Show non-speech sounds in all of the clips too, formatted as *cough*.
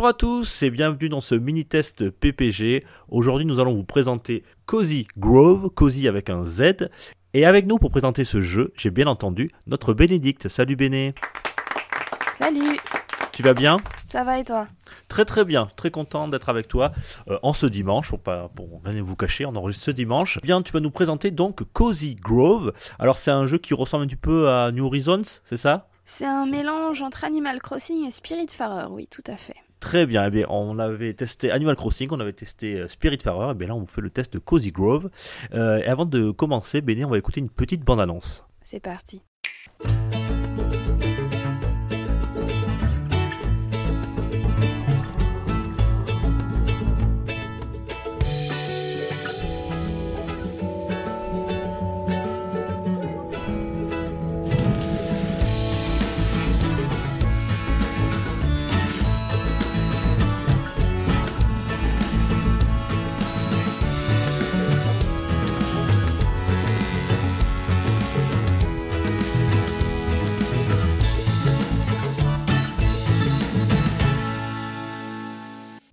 Bonjour à tous et bienvenue dans ce mini-test PPG. Aujourd'hui, nous allons vous présenter Cozy Grove, Cozy avec un Z. Et avec nous pour présenter ce jeu, j'ai bien entendu notre Bénédicte. Salut Béné. Salut, Tu vas bien? Ça va et toi? Très très bien, très content d'être avec toi euh, en ce dimanche, pour pas pour rien vous cacher, on enregistre ce dimanche. Bien, tu vas nous présenter donc Cozy Grove. Alors c'est un jeu qui ressemble un petit peu à New Horizons, c'est ça? C'est un mélange entre Animal Crossing et Spiritfarer, oui, tout à fait. Très bien, eh bien, on avait testé Animal Crossing, on avait testé euh, Spiritfarer, et bien là on fait le test de Cozy Grove. Euh, et avant de commencer, Béné, on va écouter une petite bande-annonce. C'est parti.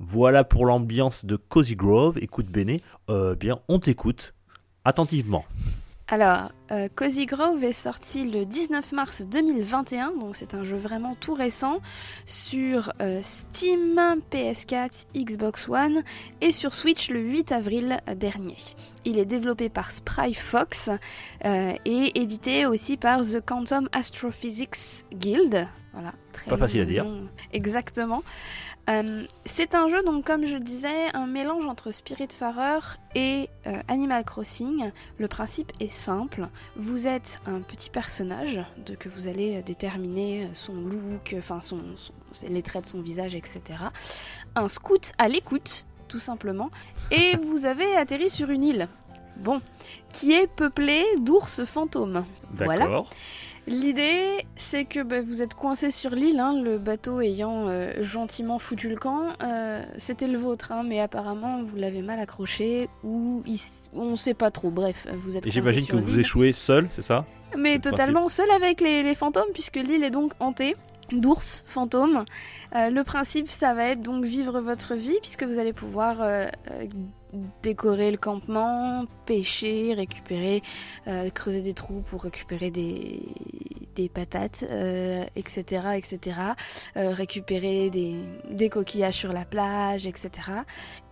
Voilà pour l'ambiance de Cozy Grove. Écoute Béné, euh, bien on t'écoute attentivement. Alors, euh, Cozy Grove est sorti le 19 mars 2021, donc c'est un jeu vraiment tout récent, sur euh, Steam, PS4, Xbox One et sur Switch le 8 avril dernier. Il est développé par Spry Fox euh, et édité aussi par The Quantum Astrophysics Guild. Voilà, très Pas facile à dire. Exactement. Euh, c'est un jeu, donc comme je le disais, un mélange entre Spiritfarer et euh, Animal Crossing. Le principe est simple. Vous êtes un petit personnage de, que vous allez déterminer son look, enfin son, son- les traits de son visage, etc. Un scout à l'écoute, tout simplement. Et *laughs* vous avez atterri sur une île. Bon, qui est peuplée d'ours fantômes. Voilà. L'idée, c'est que bah, vous êtes coincé sur l'île, hein, le bateau ayant euh, gentiment foutu le camp. Euh, C'était le vôtre, hein, mais apparemment vous l'avez mal accroché ou il on sait pas trop. Bref, vous êtes. Et coincé j'imagine que vous échouez seul, c'est ça? Mais le totalement seul avec les, les fantômes, puisque l'île est donc hantée d'ours fantômes. Euh, le principe, ça va être donc vivre votre vie, puisque vous allez pouvoir décorer le campement, pêcher, récupérer, euh, creuser des trous pour récupérer des, des patates, euh, etc., etc., euh, récupérer des, des coquillages sur la plage, etc.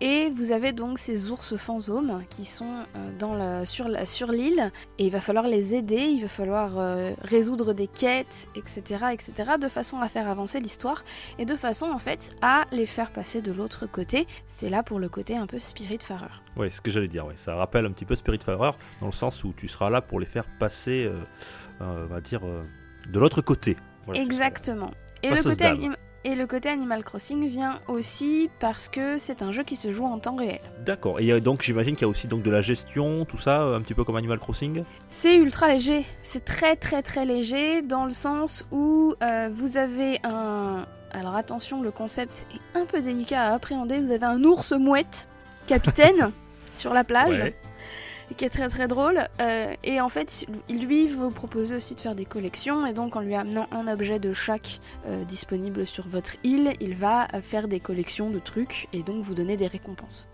Et vous avez donc ces ours fantômes qui sont dans la, sur la- sur l'île et il va falloir les aider, il va falloir résoudre des quêtes, etc., etc., de façon à faire avancer l'histoire et de façon en fait à les faire passer de l'autre côté. C'est là pour le côté un peu Spiritfarer. Ouais, c'est ce que j'allais dire. Ouais. Ça rappelle un petit peu Spiritfarer dans le sens où tu seras là pour les faire passer, euh, euh, on va dire, euh, de l'autre côté. Voilà. Exactement. Et le, côté d'âme. anim- et le côté Animal Crossing vient aussi parce que c'est un jeu qui se joue en temps réel. D'accord. Et donc j'imagine qu'il y a aussi donc de la gestion, tout ça, un petit peu comme Animal Crossing? C'est ultra léger, c'est très très très léger dans le sens où euh, vous avez un... Alors attention, le concept est un peu délicat à appréhender. Vous avez un ours mouette, capitaine, *laughs* sur la plage, Ouais. Qui est très très drôle. Euh, et en fait, lui vous propose aussi de faire des collections. Et donc en lui amenant un objet de chaque euh, disponible sur votre île, il va euh, faire des collections de trucs et donc vous donner des récompenses.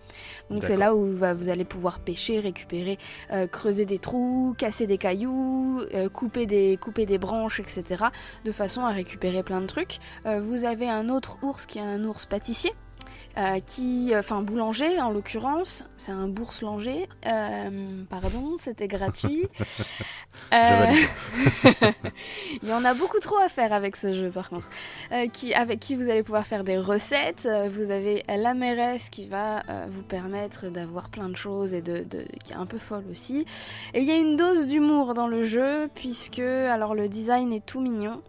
Donc c'est là où vous allez pouvoir pêcher, récupérer, euh, creuser des trous, casser des cailloux, couper, des, couper des branches, etc. De façon à récupérer plein de trucs. Vous avez un autre ours qui est un ours pâtissier. Euh, qui, enfin boulanger en l'occurrence, c'est un bourse-langer. Euh, pardon, c'était gratuit. *laughs* Euh, *laughs* il y en a beaucoup trop à faire avec ce jeu par contre. Euh, qui, avec qui vous allez pouvoir faire des recettes. Vous avez la mairesse qui va vous permettre d'avoir plein de choses et de, de- qui est un peu folle aussi. Et il y a une dose d'humour dans le jeu puisque alors le design est tout mignon.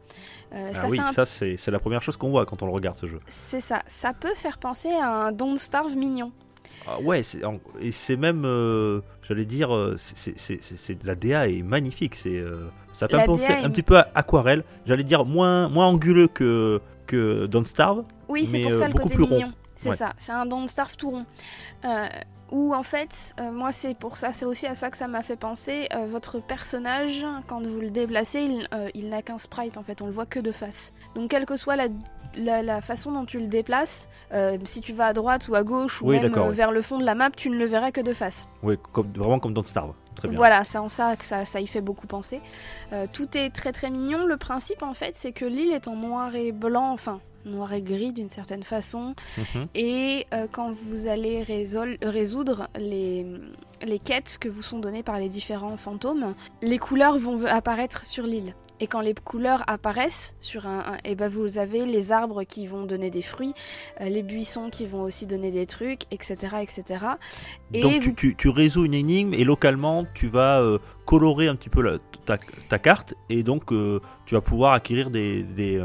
Euh, Ah ça oui, un- ça c'est c'est la première chose qu'on voit quand on le regarde ce jeu. C'est ça. Ça peut faire penser à un Don't Starve mignon. Ah ouais, et c'est même, euh, j'allais dire, euh, c'est- la DA est magnifique. C'est, euh, ça fait La penser est un petit peu à aquarelle. J'allais dire moins, moins anguleux que que Don't Starve. Oui, c'est pour ça le côté mignon. C'est Ouais. ça, c'est un Don't Starve tout rond. Où en fait, euh, moi c'est pour ça, c'est aussi à ça que ça m'a fait penser. euh, votre personnage, quand vous le déplacez, il, euh, il n'a qu'un sprite en fait, on le voit que de face. Donc quelle que soit la, la, la façon dont tu le déplaces, si tu vas à droite ou à gauche ou Oui, même oui. vers le fond de la map, tu ne le verras que de face. Comme, vraiment comme Don't Starve. Très bien. Voilà, c'est en ça que ça, ça y fait beaucoup penser. Tout est très très mignon. Le principe en fait, c'est que l'île est en noir et blanc, enfin noir et gris d'une certaine façon. Mhm. Et euh, quand vous allez résol- résoudre les, les quêtes que vous sont données par les différents fantômes, les couleurs vont apparaître sur l'île. Et quand les couleurs apparaissent sur un, un- et ben vous avez les arbres qui vont donner des fruits, euh, les buissons qui vont aussi donner des trucs, etc., etc. Et Donc tu, tu- tu résous une énigme et localement tu vas euh, colorer un petit peu la- ta, ta carte et donc euh, tu vas pouvoir acquérir des, des,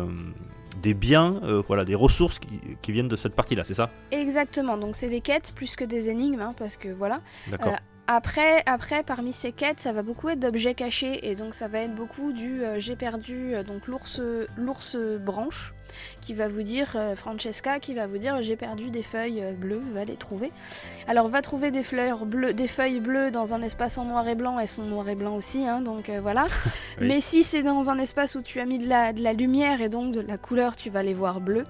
des biens, euh, voilà, des ressources qui, qui viennent de cette partie-là, c'est ça Exactement. Donc c'est des quêtes plus que des énigmes, hein, parce que voilà. D'accord. Euh, Après, après, parmi ces quêtes, ça va beaucoup être d'objets cachés et donc ça va être beaucoup du euh, j'ai perdu donc l'ours l'ours branche qui va vous dire euh, Francesca qui va vous dire j'ai perdu des feuilles euh, bleues, va les trouver. Alors va trouver des fleurs bleues, des feuilles bleues dans un espace en noir et blanc, elles sont noir et blanc aussi, hein, donc euh, voilà. *laughs* Oui. Mais si c'est dans un espace où tu as mis de la, de la lumière et donc de la couleur, tu vas les voir bleues.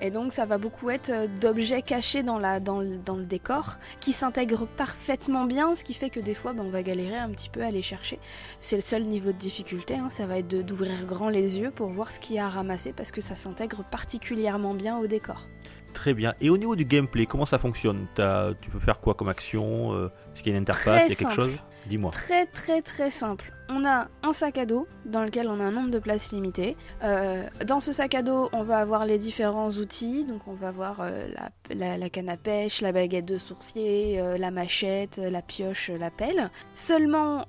Et donc ça va beaucoup être d'objets cachés dans, la, dans, le, dans le décor qui s'intègrent parfaitement bien, ce qui fait que des fois ben, on va galérer un petit peu à les chercher. C'est le seul niveau de difficulté, hein, ça va être d'ouvrir grand les yeux pour voir ce qu'il y a à ramasser parce que ça s'intègre particulièrement bien au décor. Très bien. Et au niveau du gameplay, comment ça fonctionne? T'as- Tu peux faire quoi comme action? Euh, Est-ce qu'il y a une interface? Très Il y a quelque simple. chose? Dis-moi. Très très très simple. On a un sac à dos dans lequel on a un nombre de places limité. Euh, dans ce sac à dos, on va avoir les différents outils. Donc on va avoir euh, la, la- la canne à pêche, la baguette de sourcier, euh, la machette, la pioche, la pelle. Seulement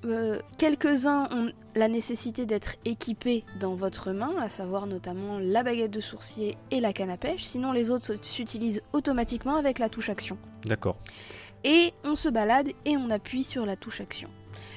quelques-uns ont la nécessité d'être équipés dans votre main, à savoir notamment la baguette de sourcier et la canne à pêche. Sinon les autres s'utilisent automatiquement avec la touche action D'accord. Et on se balade et on appuie sur la touche action.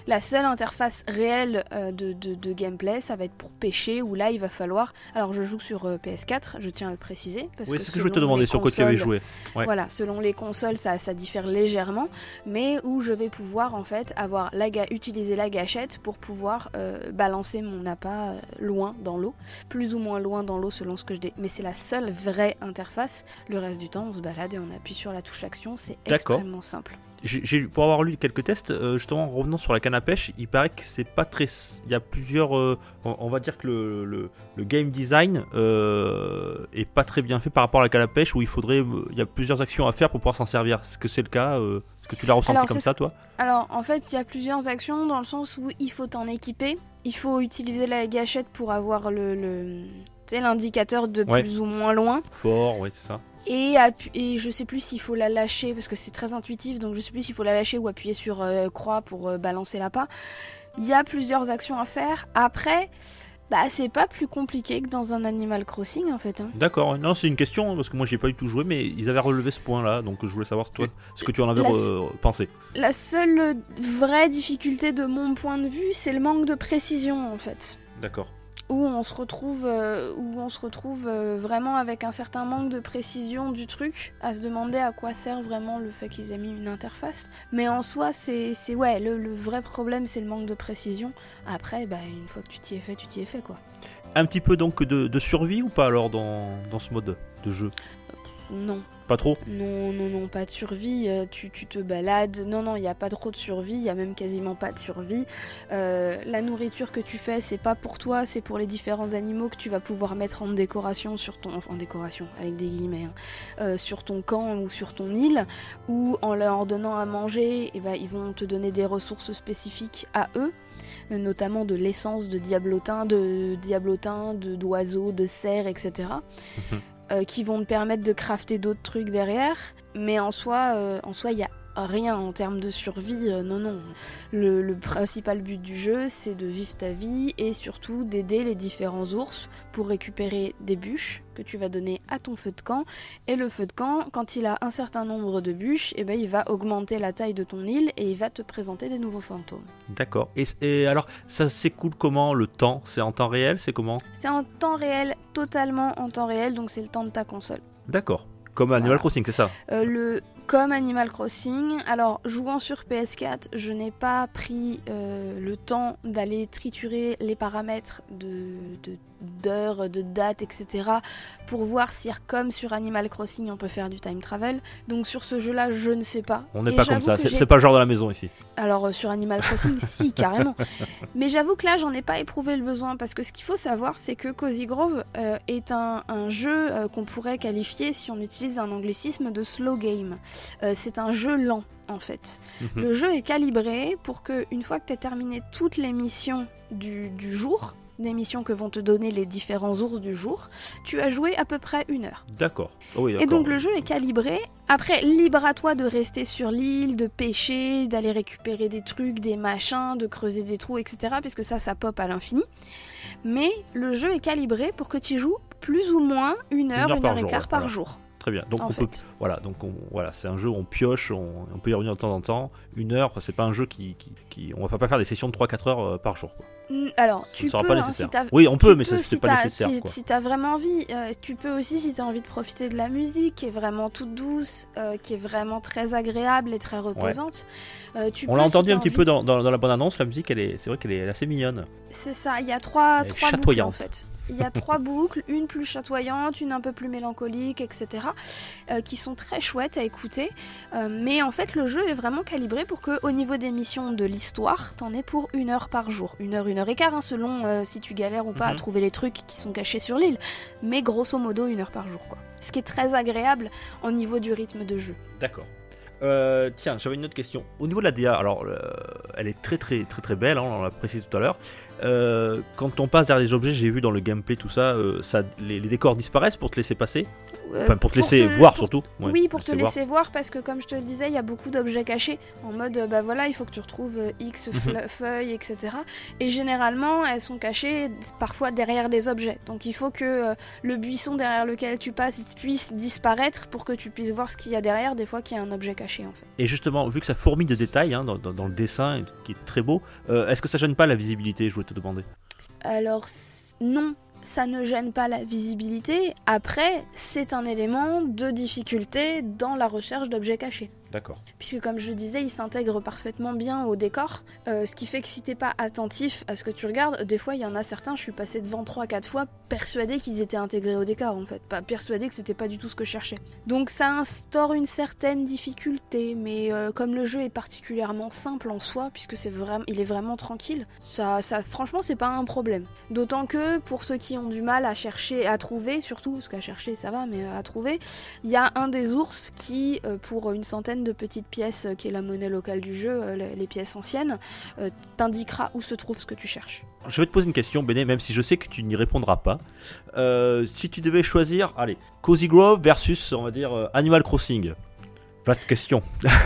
La seule interface réelle euh, de, de- de gameplay, ça va être pour pêcher, où là il va falloir. Alors je joue sur euh, PS4, je tiens à le préciser. Parce Oui, c'est ce que je voulais te demander sur quoi tu avais joué. Ouais. Voilà, selon les consoles, ça, ça diffère légèrement, mais où je vais pouvoir en fait avoir la utiliser la gâchette pour pouvoir euh, balancer mon appât loin dans l'eau, plus ou moins loin dans l'eau selon ce que je dé... Mais c'est la seule vraie interface. Le reste du temps, on se balade et on appuie sur la touche action. C'est extrêmement simple. J'ai, pour avoir lu quelques tests, euh, justement, en revenant sur la canne à pêche, il paraît que c'est pas très. Il y a plusieurs. euh, on, on va dire que le, le- le game design euh, est pas très bien fait par rapport à la canne à pêche où il faudrait. euh, Il y a plusieurs actions à faire pour pouvoir s'en servir. Est-ce que c'est le cas Est-ce que tu l'as ressenti Alors, comme ça, toi? Alors en fait, il y a plusieurs actions dans le sens où il faut t'en équiper. Il faut utiliser la gâchette pour avoir le, le- l'indicateur de Ouais. plus ou moins loin. Fort, ouais, c'est ça. Et, et je sais plus s'il faut la lâcher parce que c'est très intuitif, donc je sais plus s'il faut la lâcher ou appuyer sur euh, croix pour euh, balancer l'appât. Il y a plusieurs actions à faire. Après, bah c'est pas plus compliqué que dans un Animal Crossing en fait. hein. D'accord, non, c'est une question parce que moi j'ai pas du tout joué, mais ils avaient relevé ce point-là, donc je voulais savoir toi ce que tu en avais La- euh, pensé. La seule vraie difficulté de mon point de vue, c'est le manque de précision en fait. D'accord. Où on se retrouve, euh, où on se retrouve euh, vraiment avec un certain manque de précision du truc, à se demander à quoi sert vraiment le fait qu'ils aient mis une interface. Mais en soi, c'est ouais, le, le vrai problème, c'est le manque de précision. Après, bah, une fois que tu t'y es fait, tu t'y es fait quoi. Un petit peu donc de, de survie ou pas alors dans, dans ce mode de jeu? Non, Pas trop non, non, non, pas de survie. euh, tu, tu te balades. Non, non, il n'y a pas trop de survie. Il y a même quasiment pas de survie. Euh, la nourriture que tu fais, c'est pas pour toi, c'est pour les différents animaux que tu vas pouvoir mettre en décoration sur ton, en décoration avec des guillemets, hein, euh, sur ton camp ou sur ton île, ou en leur donnant à manger, et ben ils vont te donner des ressources spécifiques à eux notamment de l'essence de diablotin, de diablotin, de d'oiseaux, de cerfs, etc. *laughs* Euh, qui vont te permettre de crafter d'autres trucs derrière. Mais en soi, euh, en soi, il y a rien en termes de survie, euh, non, non. Le, le principal but du jeu, c'est de vivre ta vie et surtout d'aider les différents ours pour récupérer des bûches que tu vas donner à ton feu de camp. Et le feu de camp, quand il a un certain nombre de bûches, eh ben, il va augmenter la taille de ton île et il va te présenter des nouveaux fantômes. D'accord. Et, et alors, ça s'écoule comment le temps? C'est en temps réel? C'est comment? C'est en temps réel, totalement en temps réel, donc c'est le temps de ta console. D'accord. Comme Animal Voilà. Crossing, c'est ça? Euh, le comme Animal Crossing. Alors, jouant sur PS4, je n'ai pas pris euh, le temps d'aller triturer les paramètres de de- d'heures, de, dates, etc. pour voir si, comme sur Animal Crossing, on peut faire du time travel. Donc, sur ce jeu-là, je ne sais pas. On n'est pas comme ça. C'est pas le genre de la maison ici. alors euh, sur Animal Crossing, *laughs* si, carrément. Mais j'avoue que là, j'en ai pas éprouvé le besoin parce que ce qu'il faut savoir, c'est que Cozy Grove euh, est un, un jeu euh, qu'on pourrait qualifier, si on utilise un anglicisme, de slow game. C'est un jeu lent, en fait. Mhm. Le jeu est calibré pour que, une fois que tu as terminé toutes les missions du, du jour, des missions que vont te donner les différents ours du jour, tu as joué à peu près une heure. D'accord. Oh oui, Et donc le jeu est calibré. Après, libre à toi de rester sur l'île, de pêcher, d'aller récupérer des trucs, des machins, de creuser des trous, etc. Puisque ça, ça pop à l'infini. Mais le jeu est calibré pour que tu y joues plus ou moins une heure, heure une par heure, et jour, quart par voilà. jour. Très bien. Donc on peut. Voilà, donc on- voilà, c'est un jeu où on pioche, on, on peut y revenir de temps en temps. Une heure, c'est pas un jeu qui, qui, qui- on va pas faire des sessions de 3-4 heures euh, par jour. quoi. Alors, tu peux, pas hein, si oui, on tu peut, mais c'est si pas nécessaire. Si, t'as vraiment envie, euh, tu peux aussi, si t'as envie de profiter de la musique, qui est vraiment toute douce, euh, qui est vraiment très agréable et très reposante. euh, tu On l'a entendu un petit peu dans, dans, dans la bande annonce, la musique, elle est, c'est vrai qu'elle est, assez mignonne. C'est ça, il y a trois, Elle est trois boucles en fait. Il y a trois *laughs* boucles, une plus chatoyante, une un peu plus mélancolique, etc. qui sont très chouettes à écouter. Mais en fait, le jeu est vraiment calibré pour que, au niveau des missions de l'histoire, t'en aies pour une heure par jour. Une heure, une heure et quart, hein, selon euh, si tu galères ou pas à Mhm. trouver les trucs qui sont cachés sur l'île. Mais grosso modo, une heure par jour, quoi. Ce qui est très agréable au niveau du rythme de jeu. D'accord. Euh, tiens, j'avais une autre question. Au niveau de la DA, alors euh, elle est très très très très belle, hein, on l'a précisé tout à l'heure. Euh, quand on passe derrière les objets, j'ai vu dans le gameplay tout ça, euh, ça les, les décors disparaissent pour te laisser passer, Euh, enfin pour te laisser te- voir pour surtout. Ouais, oui, pour te laisser voir, parce que comme je te le disais, il y a beaucoup d'objets cachés. En mode, euh, bah voilà, il faut que tu retrouves X Mhm. feuilles, etc. Et généralement, elles sont cachées parfois derrière les objets. Donc il faut que le buisson derrière lequel tu passes il puisse disparaître pour que tu puisses voir ce qu'il y a derrière, des fois qu'il y a un objet caché en fait. Et justement, vu que ça fourmille de détails hein, dans, dans- dans le dessin, qui est très beau, est-ce que ça gêne pas la visibilité? Je voulais te Alors non, ça ne gêne pas la visibilité. Après, c'est un élément de difficulté dans la recherche d'objets cachés. D'accord. puisque comme je disais, il s'intègre parfaitement bien au décor, euh, ce qui fait que si t'es pas attentif à ce que tu regardes, des fois il y en a certains, je suis passée devant 3-4 fois, persuadée qu'ils étaient intégrés au décor en fait, pas persuadée que c'était pas du tout ce que je cherchais. Donc ça instaure une certaine difficulté, mais euh, comme le jeu est particulièrement simple en soi, puisque c'est vraiment, il est vraiment tranquille, ça, ça franchement c'est pas un problème. D'autant que pour ceux qui ont du mal à chercher, à trouver, surtout, parce qu'à chercher ça va, mais à trouver, il y a un des ours qui, euh, pour une centaine de petites pièces, qui est la monnaie locale du jeu, euh, les pièces anciennes, euh, t'indiquera où se trouve ce que tu cherches. Je vais te poser une question, Béné, même si je sais que tu n'y répondras pas. Euh, si tu devais choisir, allez, Cozy Grove versus, on va dire, Animal Crossing. Vaste question.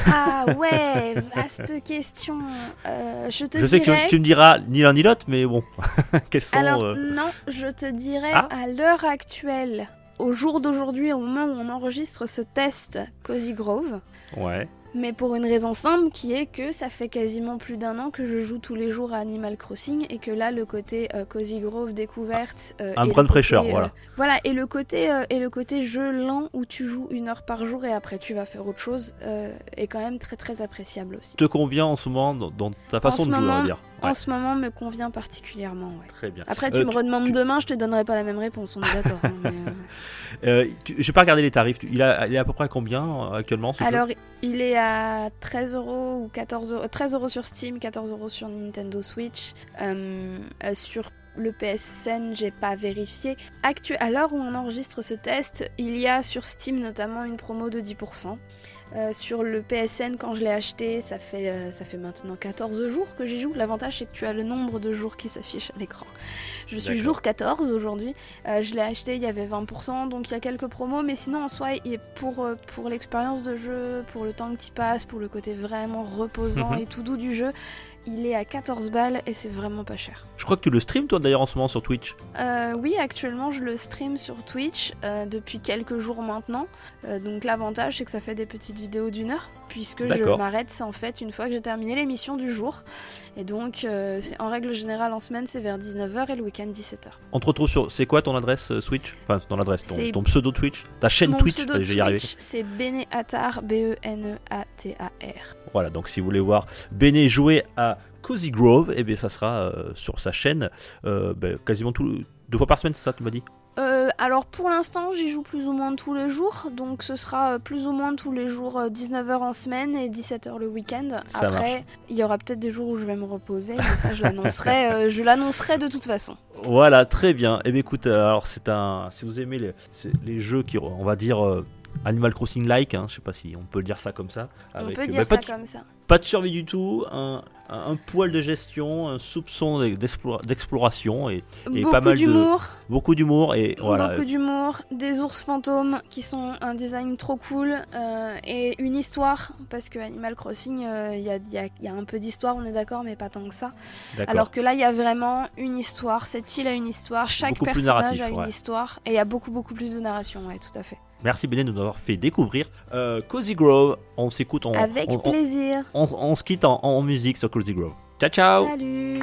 Ah *laughs* ouais, vaste question. Euh, je te Je sais que dirais... tu, tu me diras ni l'un ni l'autre, mais bon. *laughs* Quels sont. Alors euh, non, je te dirais Ah. à l'heure actuelle, au jour d'aujourd'hui, au moment où on enregistre ce test Cozy Grove, Ouais. mais pour une raison simple qui est que ça fait quasiment plus d'un an que je joue tous les jours à Animal Crossing et que là le côté euh, Cozy Grove découverte euh, Un brin de fraîcheur, euh, voilà. voilà et le côté euh, et le côté jeu lent où tu joues une heure par jour et après tu vas faire autre chose est quand même très très appréciable aussi. Te convient en ce moment dans, ta façon de jouer, on va dire. En ce moment me convient particulièrement. Ouais. Très bien. Après, tu Euh, me redemandes tu- demain, je te donnerai pas la même réponse, on est d'accord. hein, mais, euh, *laughs* Euh, J'ai pas regardé les tarifs. Il, a, il est à peu près à combien actuellement ce jeu? Alors, il est à 13 euros ou 14 euros, 13 euros sur Steam, 14 euros sur Nintendo Switch. Sur le PSN, j'ai pas vérifié. Actu à l'heure où on enregistre ce test, il y a sur Steam notamment une promo de 10%. Euh, sur le PSN, quand je l'ai acheté, ça fait, euh, ça fait maintenant 14 jours que j'y joue. L'avantage, c'est que tu as le nombre de jours qui s'affichent à l'écran. Je suis jour 14 aujourd'hui. Euh, je l'ai acheté, il y avait 20%, donc il y a quelques promos. Mais sinon, en soi, pour, pour l'expérience de jeu, pour le temps que tu passes, pour le côté vraiment reposant Mhm. et tout doux du jeu, il est à 14 balles et c'est vraiment pas cher. Je crois que tu le stream toi d'ailleurs en ce moment sur Twitch. Euh, oui, actuellement, je le stream sur Twitch euh, depuis quelques jours maintenant. Euh, donc l'avantage, c'est que ça fait des petites vidéos d'une heure, puisque je m'arrête en fait une fois que j'ai terminé l'émission du jour. Et donc, euh, en règle générale en semaine, c'est vers 19h et le week-end 17h. On te retrouve sur. C'est quoi ton adresse euh, Switch? Enfin, ton adresse, ton, pseudo Twitch? Ta chaîne Mon Twitch Je vais y arriver. Twitch, c'est Beneatar, E B-E-N-E-A-T-A-R. Voilà, donc si vous voulez voir Béné jouer à Cozy Grove, eh bien ça sera euh, sur sa chaîne euh, ben, quasiment tout, deux fois par semaine, c'est ça, tu m'as dit? Euh, alors pour l'instant, j'y joue plus ou moins tous les jours, donc ce sera euh, plus ou moins tous les jours 19h en semaine et 17h le week-end. Ça Après, il y aura peut-être des jours où je vais me reposer, mais ça je l'annoncerai, *laughs* euh, je l'annoncerai de toute façon. Voilà, très bien. Eh bien écoute, euh, alors c'est un. Si vous aimez les, jeux qui, on va dire. euh, Animal Crossing like, hein, je sais pas si on peut le dire ça comme ça. On peut euh, dire bah, ça de, comme ça. pas de survie du tout, un, un, un poil de gestion, un soupçon d'explo- d'exploration et pas mal de- d'humour, beaucoup d'humour et voilà. beaucoup d'humour, des ours fantômes qui sont un design trop cool euh, et une histoire, parce que Animal Crossing, euh, il y, a, il y a- il y a un peu d'histoire, on est d'accord, mais pas tant que ça. Alors que là, il y a vraiment une histoire. Cette île a une histoire. Chaque Beaucoup personnage narratif, a une ouais. histoire. Et il y a beaucoup, beaucoup plus de narration. Ouais, tout à fait. Merci Béné de nous avoir fait découvrir euh, Cozy Grove. On s'écoute, on, Avec on, on- plaisir. on- on se quitte en, en musique sur Cozy Grove. Ciao ciao Salut.